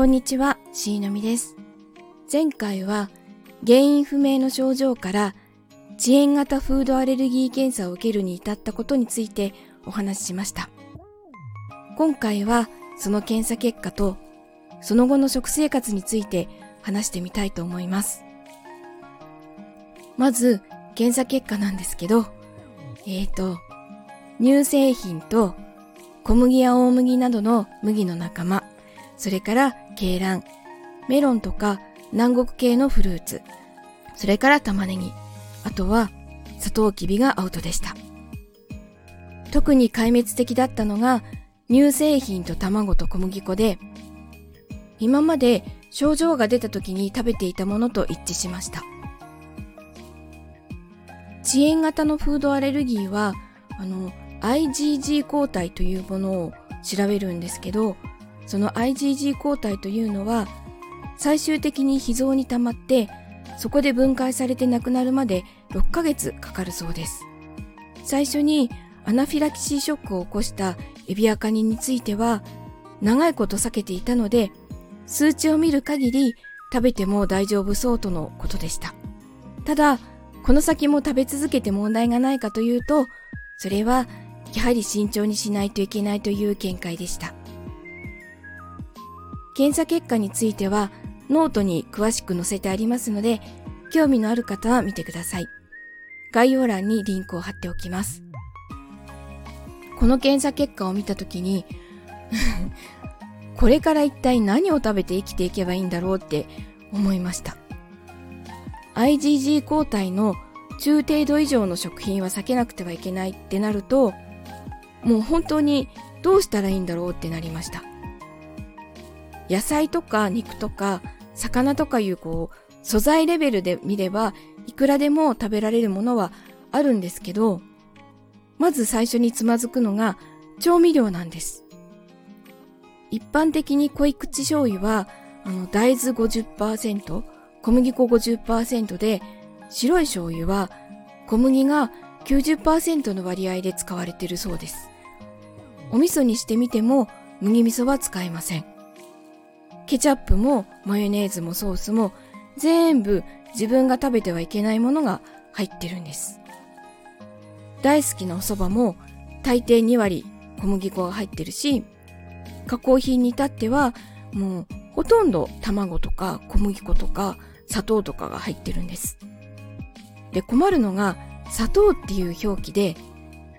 こんにちは、しーのみです。前回は原因不明の症状から遅延型フードアレルギー検査を受けるに至ったことについてお話ししました。今回はその検査結果とその後の食生活について話してみたいと思います。まず、検査結果なんですけど、えーと、乳製品と小麦や大麦などの麦の仲間、それから鶏卵、メロンとか南国系のフルーツ、それから玉ねぎ、あとはサトウキビがアウトでした。特に壊滅的だったのが乳製品と卵と小麦粉で、今まで症状が出た時に食べていたものと一致しました。遅延型のフードアレルギーは、あの、IgG 抗体というものを調べるんですけど、その IgG 抗体というのは最終的に脾臓に溜まってそこで分解されてなくなるまで6ヶ月かかるそうです。最初にアナフィラキシーショックを起こしたエビアカニについては長いこと避けていたので数値を見る限り食べても大丈夫そうとのことでした。ただこの先も食べ続けて問題がないかというとそれはやはり慎重にしないといけないという見解でした。検査結果についてはノートに詳しく載せてありますので、興味のある方は見てください。概要欄にリンクを貼っておきます。この検査結果を見たときに これから一体何を食べて生きていけばいいんだろうって思いました。IgG 抗体の中程度以上の食品は避けなくてはいけないってなると、もう本当にどうしたらいいんだろうってなりました。野菜とか肉とか魚とかいうこう素材レベルで見ればいくらでも食べられるものはあるんですけどまず最初につまずくのが調味料なんです。一般的に濃い口醤油はあの大豆50%小麦粉50%で白い醤油は小麦が90%の割合で使われているそうです。お味噌にしてみても麦味噌は使えません。ケチャップもマヨネーズもソースも全部自分が食べてはいけないものが入ってるんです。大好きなお蕎麦も大抵2割小麦粉が入ってるし、加工品に至ってはもうほとんど卵とか小麦粉とか砂糖とかが入ってるんです。で、困るのが砂糖っていう表記で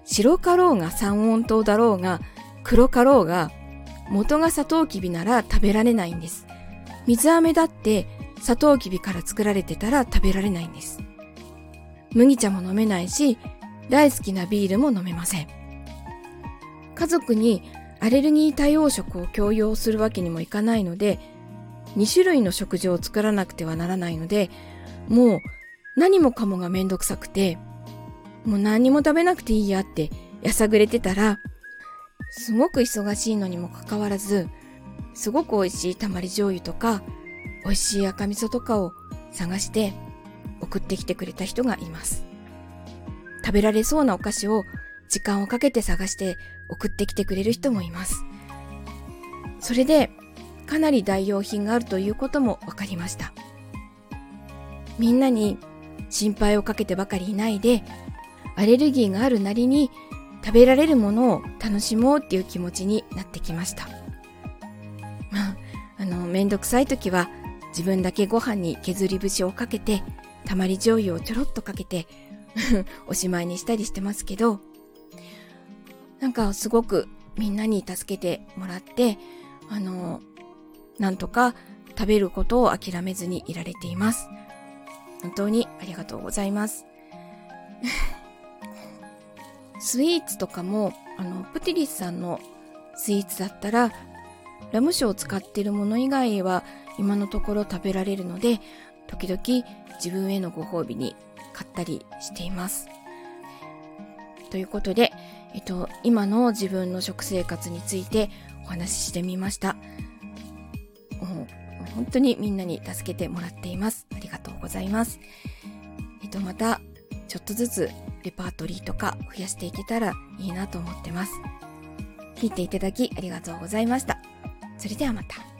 白かろうが三温糖だろうが黒かろうが元がサトウキビなら食べられないんです。水飴だってサトウキビから作られてたら食べられないんです。麦茶も飲めないし、大好きなビールも飲めません。家族にアレルギー対応食を強要するわけにもいかないので、2種類の食事を作らなくてはならないので、もう何もかもがめんどくさくて、もう何も食べなくていいやってやさぐれてたら、すごく忙しいのにもかかわらず、すごく美味しいたまり醤油とか、美味しい赤味噌とかを探して送ってきてくれた人がいます。食べられそうなお菓子を時間をかけて探して送ってきてくれる人もいます。それで、かなり代用品があるということも分かりました。みんなに心配をかけてばかりいないで、アレルギーがあるなりに食べられるものを楽しもうっていう気持ちになってきました。まあ、あの、めんどくさい時は自分だけご飯に削り節をかけて、たまり醤油をちょろっとかけて おしまいにしたりしてますけど、なんかすごくみんなに助けてもらって、あの、なんとか食べることを諦めずにいられています。本当にありがとうございます。スイーツとかもあのプティリスさんのスイーツだったらラム酒を使っているもの以外は今のところ食べられるので時々自分へのご褒美に買ったりしています。ということで、えっと、今の自分の食生活についてお話ししてみました。もう本当にみんなに助けてもらっています。ありがとうございます。えっと、またちょっとずつレパートリーとか増やしていけたらいいなと思ってます。聞いていただきありがとうございました。それではまた。